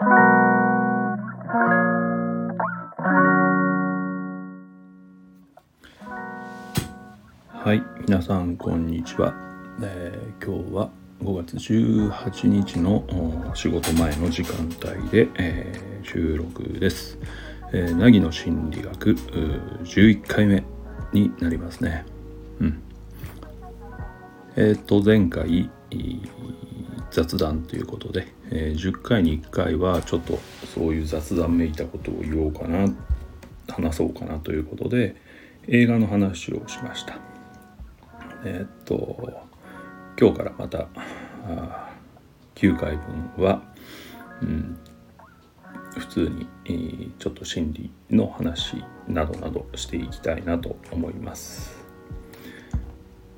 はい皆さんこんにちは、えー、今日は5月18日の仕事前の時間帯で、えー、収録です、えー、凪の心理学11回目になりますね。うん。えっ、と前回雑談ということで、えー、10回に1回はちょっとそういう雑談めいたことを言おうかな話そうかなということで映画の話をしましたえっ、と今日からまた9回分は、うん、普通に、えー、ちょっと心理の話などなどしていきたいなと思います。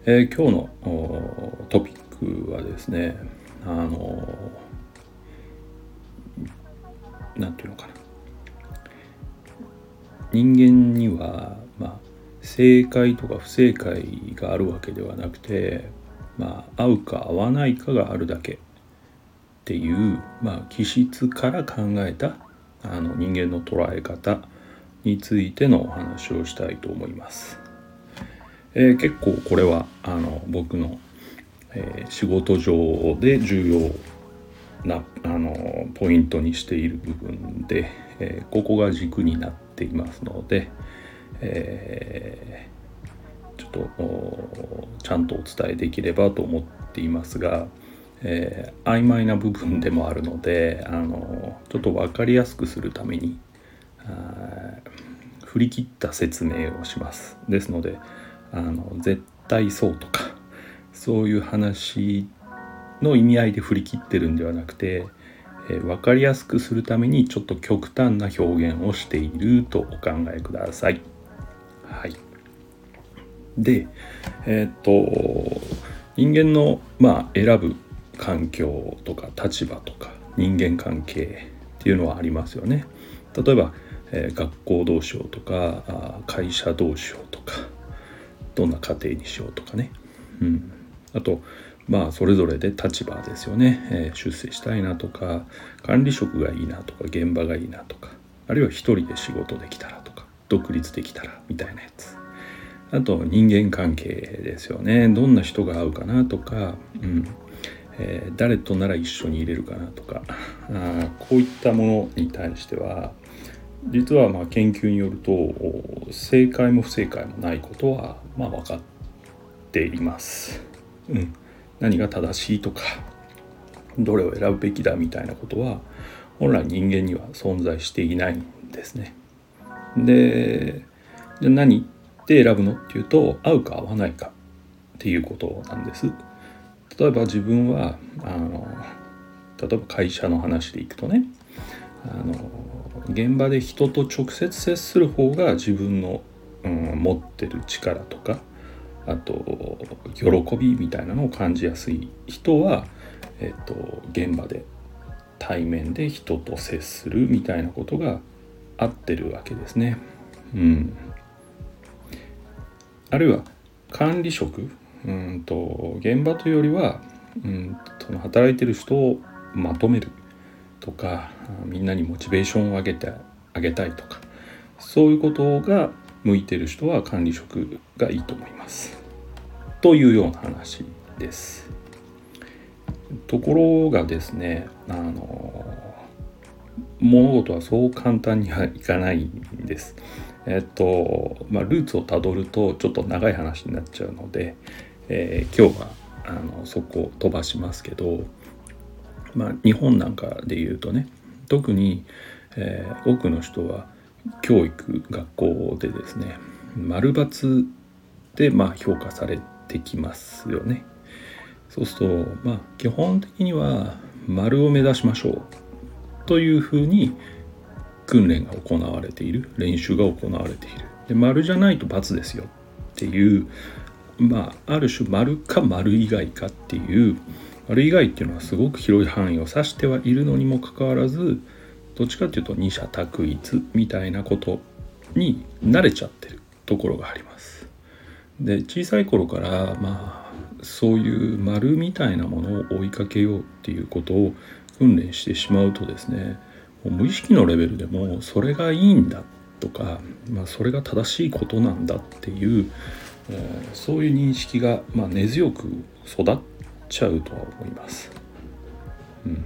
えー、今日のトピックはですねあの何て言うのかな人間にはまあ正解とか不正解があるわけではなくてまあ、合うか合わないかがあるだけっていう、まあ、気質から考えたあの人間の捉え方についてのお話をしたいと思います。えー、結構これはあの僕の、えー、仕事上で重要なあのポイントにしている部分で、えー、ここが軸になっていますので、えちょっとちゃんとお伝えできればと思っていますが、えー、曖昧な部分でもあるのであのちょっと分かりやすくするために振り切った説明をします。ですのであの絶対そうとかそういう話の意味合いで振り切ってるんではなくて、えー、分かりやすくするためにちょっと極端な表現をしているとお考えください。はいでえっ、と人間のまあ選ぶ環境とか立場とか人間関係っていうのはありますよね。例えば、えー、学校どうしようとかあ会社どうしようとかどんな家庭にしようとかね。うん、あとまあそれぞれで立場ですよね、えー、出世したいなとか管理職がいいなとか現場がいいなとかあるいは一人で仕事できたらとか独立できたらみたいなやつ。あと人間関係ですよね。どんな人が合うかなとか、うん。えー、誰となら一緒にいれるかなとか。あこういったものに対しては実はまあ研究によると正解も不正解もないことはまあ分かっています。うん、何が正しいとかどれを選ぶべきだみたいなことは本来人間には存在していないんですね。でじゃあ何で選ぶのっていうと合うか合わないかっていうことなんです。例えば自分はあの例えば会社の話でいくとねあの現場で人と直接接する方が自分の、うん、持ってる力とかあと喜びみたいなのを感じやすい人は、えっと、現場で対面で人と接するみたいなことが合ってるわけですね。うん、あるいは管理職うんと現場というよりはうんその働いてる人をまとめるとかみんなにモチベーションを上げてあげたいとかそういうことが向いてる人は管理職がいいと思います。というような話です。ところがですねあの物事はそう簡単にはいかないんです。えっとまあ、ルーツをたどるとちょっと長い話になっちゃうので、えー、今日はあのそこを飛ばしますけど、まあ、日本なんかで言うとね特に、えー、多くの人は教育学校でですね丸抜でまあ評価されてきますよね。そうするとまあ基本的には丸を目指しましょうというふうに訓練が行われている練習が行われているで丸じゃないと×ですよっていうまあある種丸か丸以外かっていう丸以外っていうのはすごく広い範囲を指してはいるのにもかかわらずどっちかっていうと二者択一みたいなことに慣れちゃってるところがあります。で小さい頃からまあそういう丸みたいなものを追いかけようっていうことを訓練してしまうとですね無意識のレベルでもそれがいいんだとか、まあ、それが正しいことなんだっていう、えー、そういう認識が、まあ、根強く育っちゃうとは思います。うん、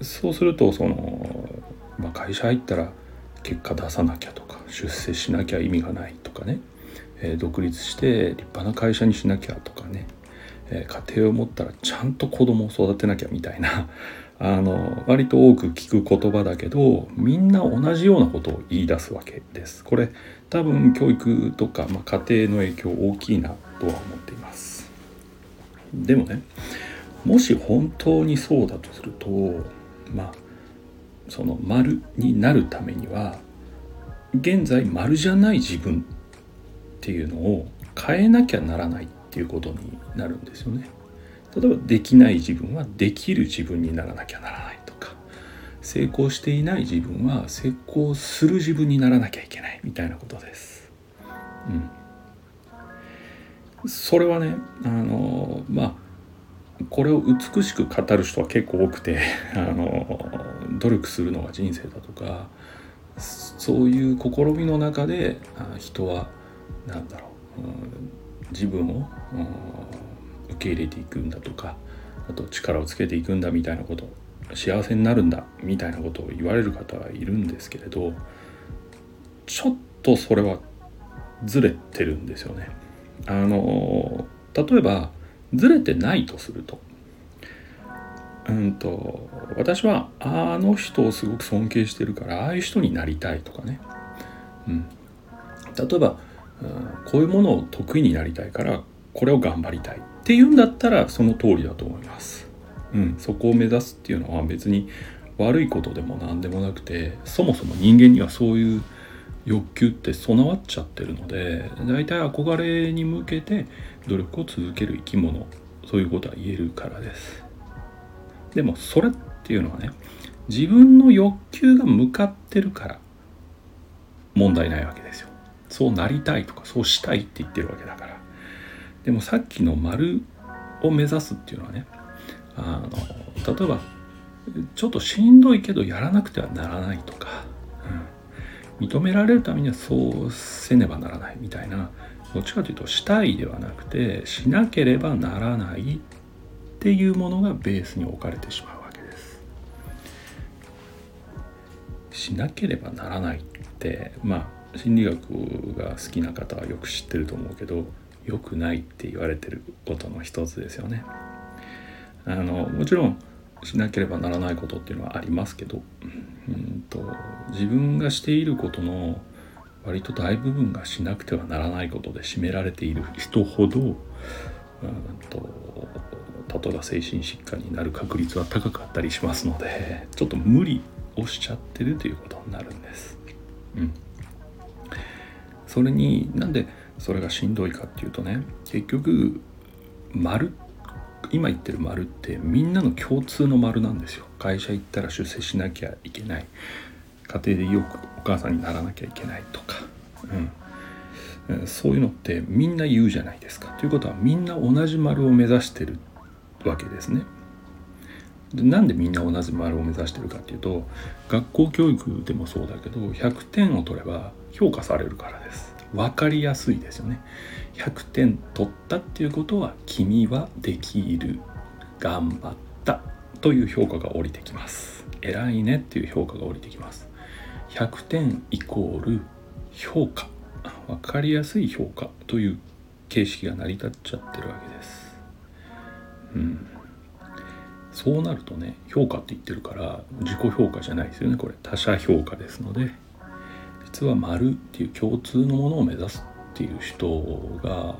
そうするとその、まあ、会社入ったら結果出さなきゃとか出世しなきゃ意味がないとかね、えー、独立して立派な会社にしなきゃとかね、えー、家庭を持ったらちゃんと子供を育てなきゃみたいな あの割と多く聞く言葉だけどみんな同じようなことを言い出すわけです。これ多分教育とか、まあ、家庭の影響大きいなとは思っています。でもねもし本当にそうだとするとまあその丸になるためには現在丸じゃない自分っていうのを変えなきゃならないっていうことになるんですよね。例えばできない自分はできる自分にならなきゃならないとか成功していない自分は成功する自分にならなきゃいけないみたいなことです。うん、それはねあのまあこれを美しく語る人は結構多くて あの努力するのが人生だとかそういう試みの中で人は何だろう、うん、自分を、受け入れていくんだとかあと力をつけていくんだみたいなこと幸せになるんだみたいなことを言われる方はいるんですけれどちょっとそれはずれてるんですよね。あの例えばずれてないとするとうんと私はあの人をすごく尊敬してるからああいう人になりたいとかね、うん、例えば、うん、こういうものを得意になりたいからこれを頑張りたいっていうんだったらその通りだと思います、うん、そこを目指すっていうのは別に悪いことでも何でもなくてそもそも人間にはそういう欲求って備わっちゃってるので大体憧れに向けて努力を続ける生き物そういうことは言えるからです。でもそれっていうのはね自分の欲求が向かってるから問題ないわけですよそうなりたいとかそうしたいって言ってるわけだからでもさっきの丸を目指すっていうのはねあの例えばちょっとしんどいけどやらなくてはならないとか、うん、認められるためにはそうせねばならないみたいなどっちかというとしたいではなくてしなければならないっていうものがベースに置かれてしまうわけです。しなければならないってまあ心理学が好きな方はよく知ってると思うけど良くないって言われてることの一つですよね。あのもちろんしなければならないことっていうのはありますけどうんと自分がしていることの割と大部分がしなくてはならないことで占められている人ほどうんと例えば精神疾患になる確率は高かったりしますのでちょっと無理をしちゃってるということになるんです。うん、それになんでそれがしんどいかっていうとね結局丸今言ってる丸ってみんなの共通の丸なんですよ。会社行ったら出世しなきゃいけない家庭でよくお母さんにならなきゃいけないとか、うん、そういうのってみんな言うじゃないですか。ということはみんな同じ丸を目指してるわけですね。でなんでみんな同じ丸を目指してるかっていうと学校教育でもそうだけど100点を取れば評価されるからです。分かりやすいですよね。100点取ったっていうことは君はできる頑張ったという評価が降りてきます。偉いねっていう評価が降りてきます。100点イコール評価分かりやすい評価という形式が成り立っちゃってるわけです。うん、そうなるとね評価って言ってるから自己評価じゃないですよねこれ他者評価ですので実は丸っていう共通のものを目指すっていう人が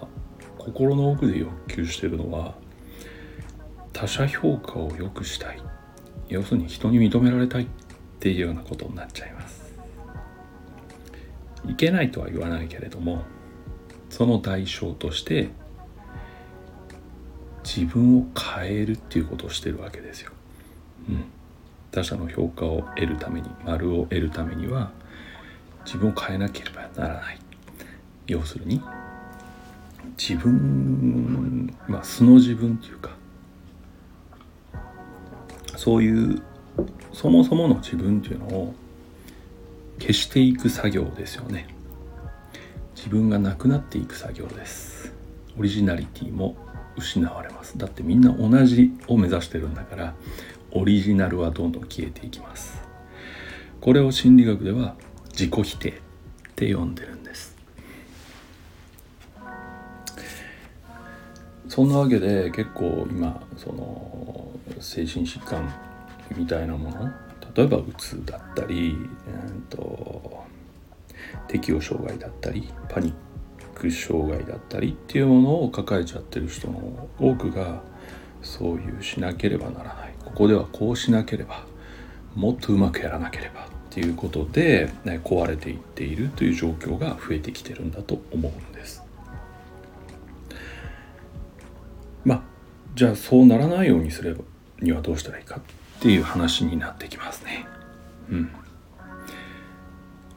心の奥で欲求してるのは他者評価を良くしたい。要するに人に認められたいっていうようなことになっちゃいます。いけないとは言わないけれどもその代償として自分を変えるっていうことをしてるわけですよ。うん、他者の評価を得るために丸を得るためには自分を変えなければならない。要するに自分まあ素の自分っていうかそういうそもそもの自分っていうのを消していく作業ですよね。自分がなくなっていく作業です。オリジナリティも失われます。だってみんな同じを目指してるんだからオリジナルはどんどん消えていきます。これを心理学では自己否定って呼んでるんです。そんなわけで結構今その精神疾患みたいなもの例えばうつだったり、えーと、適応障害だったりパニック障害だったりっていうものを抱えちゃってる人の多くがそういうしなければならない。ここではこうしなければもっとうまくやらなければっていうことで、ね、壊れていっているという状況が増えてきてるんだと思うんです。まあじゃあそうならないようにすればにはどうしたらいいかっていう話になってきますね。うん、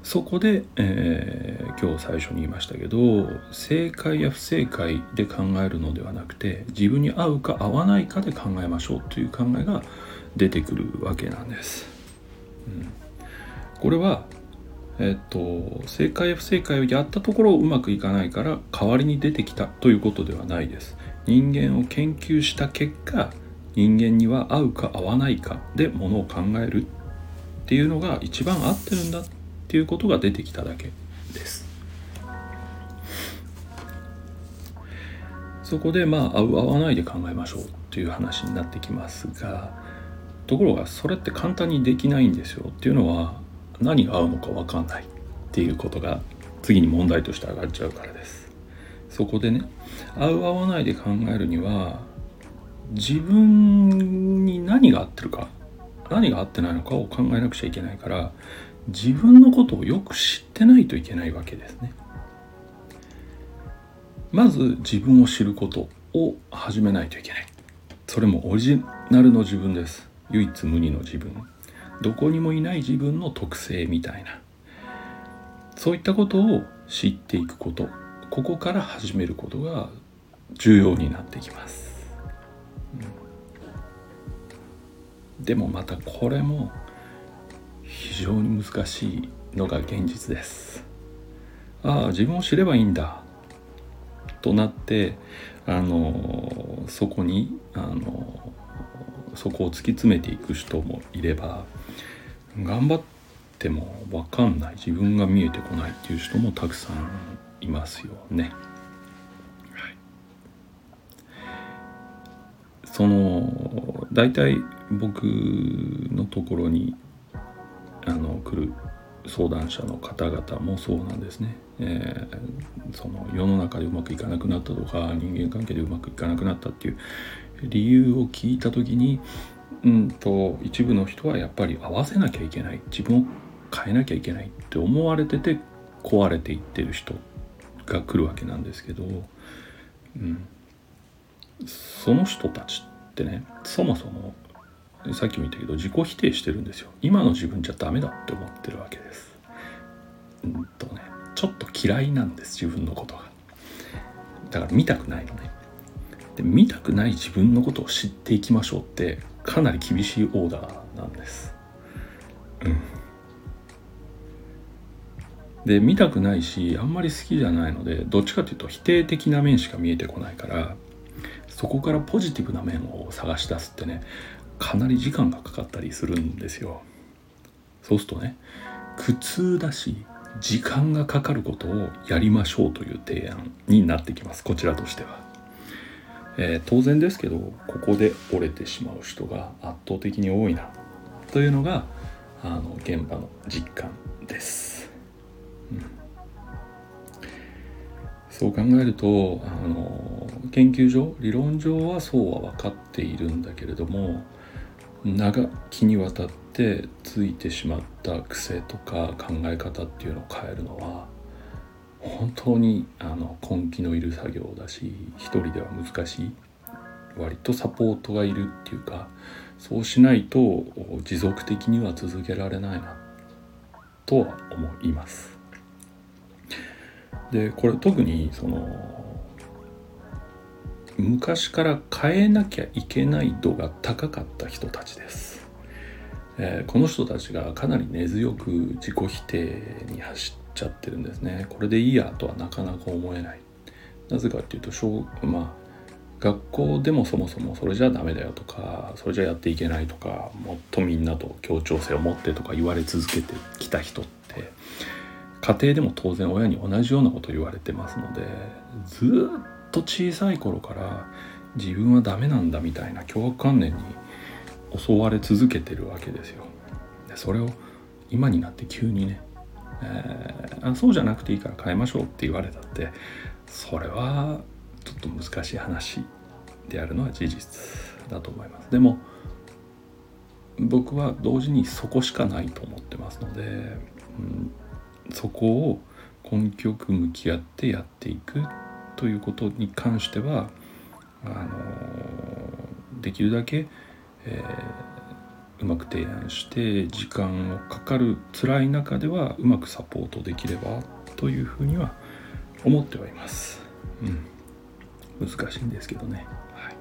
そこで、えー、今日最初に言いましたけど正解や不正解で考えるのではなくて自分に合うか合わないかで考えましょうという考えが出てくるわけなんです。うん、これはえっと、正解不正解をやったところうまくいかないから代わりに出てきたということではないです。人間を研究した結果人間には合うか合わないかでものを考えるっていうのが一番合ってるんだっていうことが出てきただけですそこでまあ合う合わないで考えましょうっていう話になってきますがところがそれって簡単にできないんですよっていうのは何が合うのか分かんないっていうことが次に問題として上がっちゃうからですそこでね合う合わないで考えるには自分に何が合ってるか何が合ってないのかを考えなくちゃいけないから自分のことをよく知ってないといけないわけですね。まず自分を知ることを始めないといけない。それもオリジナルの自分です。唯一無二の自分。どこにもいない自分の特性みたいな。そういったことを知っていくこと。ここから始めることが重要になってきます、でもまたこれも非常に難しいのが現実です。ああ自分を知ればいいんだ。となってあのそこにあのそこを突き詰めていく人もいれば頑張っても分かんない自分が見えてこないっていう人もたくさんいますよね。はい、その大体僕のところにあの来る相談者の方々もそうなんですね、えー、その世の中でうまくいかなくなったとか人間関係でうまくいかなくなったっていう理由を聞いた時にうんと一部の人はやっぱり合わせなきゃいけない。自分を変えなきゃいけないって思われてて壊れていってる人が来るわけなんですけど、うん、その人たちってねそもそもさっきも言ったけど自己否定してるんですよ。今の自分じゃダメだって思ってるわけです。うんとねちょっと嫌いなんです自分のことが。だから見たくないのね。で見たくない自分のことを知っていきましょうってかなり厳しいオーダーなんです。うん。で見たくないしあんまり好きじゃないのでどっちかというと否定的な面しか見えてこないからそこからポジティブな面を探し出すってねかなり時間がかかったりするんですよ。そうするとね苦痛だし時間がかかることをやりましょうという提案になってきます。こちらとしては、えー、当然ですけどここで折れてしまう人が圧倒的に多いなというのがあの現場の実感です。そう考えるとあの研究上理論上はそうは分かっているんだけれども長きにわたってついてしまった癖とか考え方っていうのを変えるのは本当にあの根気のいる作業だし一人では難しい割とサポートがいるっていうかそうしないと持続的には続けられないなとは思います。でこれ特にその昔から変えなきゃいけない度が高かった人たちですえー、この人たちがかなり根強く自己否定に走っちゃってるんですねこれでいいやとはなかなか思えないなぜかっていうと小まあ学校でもそもそもそれじゃダメだよとかそれじゃやっていけないとかもっとみんなと協調性を持ってとか言われ続けてきた人って家庭でも当然親に同じようなこと言われてますのでずっと小さい頃から自分はダメなんだみたいな凶悪観念に襲われ続けてるわけですよ。でそれを今になって急にね、えー、あそうじゃなくていいから変えましょうって言われたってそれはちょっと難しい話であるのは事実だと思います。でも僕は同時にそこしかないと思ってますので、うん、そこを根気よく向き合ってやっていくということに関してはあのできるだけ、えー、うまく提案して時間をかかる辛い中ではうまくサポートできればというふうには思ってはいます。うん難しいんですけどね。はい、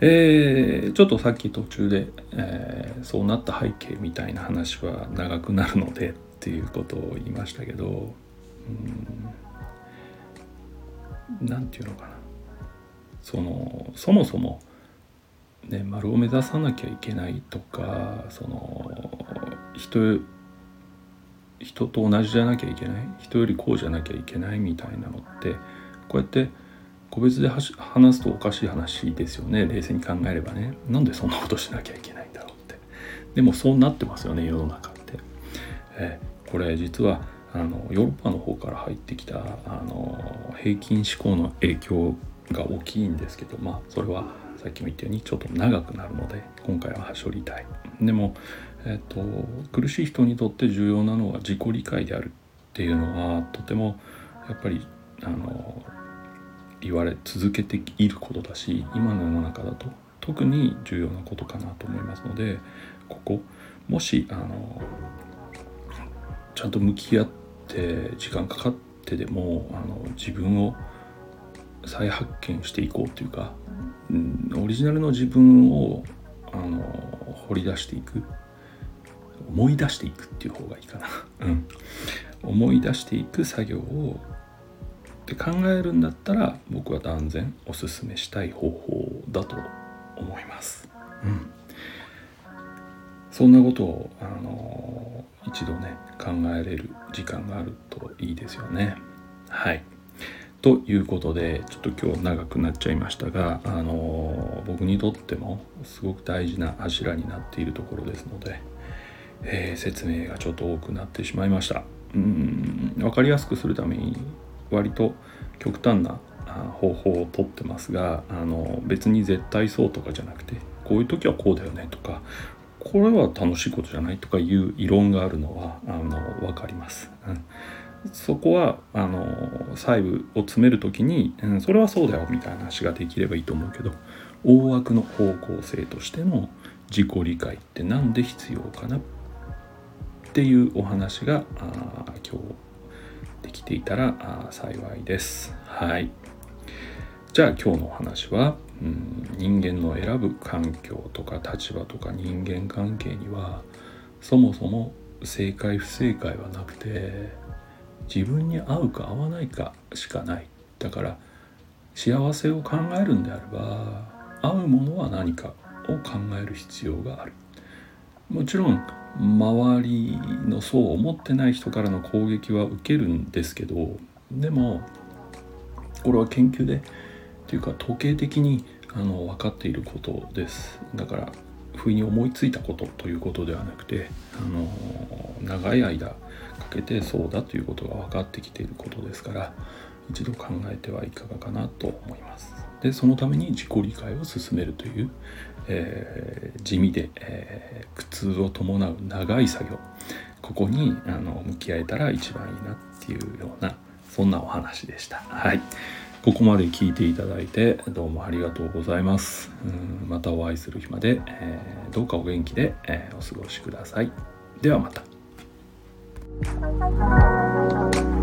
えー、ちょっとさっき途中で、えー、そうなった背景みたいな話は長くなるのでっていうことを言いましたけど何て言うのかなそのそもそも、ね、丸を目指さなきゃいけないとかその人人と同じじゃなきゃいけない人よりこうじゃなきゃいけないみたいなのってこうやって個別で話すとおかしい話ですよね冷静に考えればね。なんでそんなことしなきゃいけないんだろうって。でもそうなってますよね世の中って、え、これ実はあのヨーロッパの方から入ってきたあの平均志向の影響が大きいんですけどまあそれはさっきも言ったようにちょっと長くなるので今回は端折りたい。でも、えーと苦しい人にとって重要なのは自己理解であるっていうのはとてもやっぱりあの言われ続けていることだし今の世の中だと特に重要なことかなと思いますのでここもしあのちゃんと向き合って時間かかってでもあの自分を再発見していこうというか、うん、オリジナルの自分をあの掘り出していく。思い出していくっていう方がいいかな、うん、思い出していく作業をって考えるんだったら僕は断然おすすめしたい方法だと思います。うん、そんなことをあの一度ね考えれる時間があるといいですよね。はい。ということでちょっと今日長くなっちゃいましたが、あの僕にとってもすごく大事な柱になっているところですので、えー、説明がちょっと多くなってしまいました。うん分かりやすくするために割と極端な方法をとってますがあの別に絶対そうとかじゃなくてこういう時はこうだよねとかこれは楽しいことじゃないとかいう異論があるのはあの分かります。うんそこはあの細部を詰める時に、うん、それはそうだよみたいな話ができればいいと思うけど大枠の方向性としての自己理解って何で必要かなっていうお話があ今日できていたら幸いです。はい。じゃあ今日のお話は、うん、人間の選ぶ環境とか立場とか人間関係にはそもそも正解不正解はなくて自分に合うか合わないかしかない。だから幸せを考えるんであれば合うものは何かを考える必要がある。もちろん周りの層を持ってない人からの攻撃は受けるんですけどでもこれは研究でというか統計的にあの分かっていることです。だから不意に思いついたことということではなくてあの長い間かけてそうだということが分かってきていることですから一度考えてはいかがかなと思います。でそのために自己理解を進めるという、えー、地味で、えー、苦痛を伴う長い作業ここにあの向き合えたら一番いいなっていうようなそんなお話でした。はいここまで聞いていただいてどうもありがとうございます。うんまたお会いする日まで、えー、どうかお元気で、えー、お過ごしください。ではまた。拜。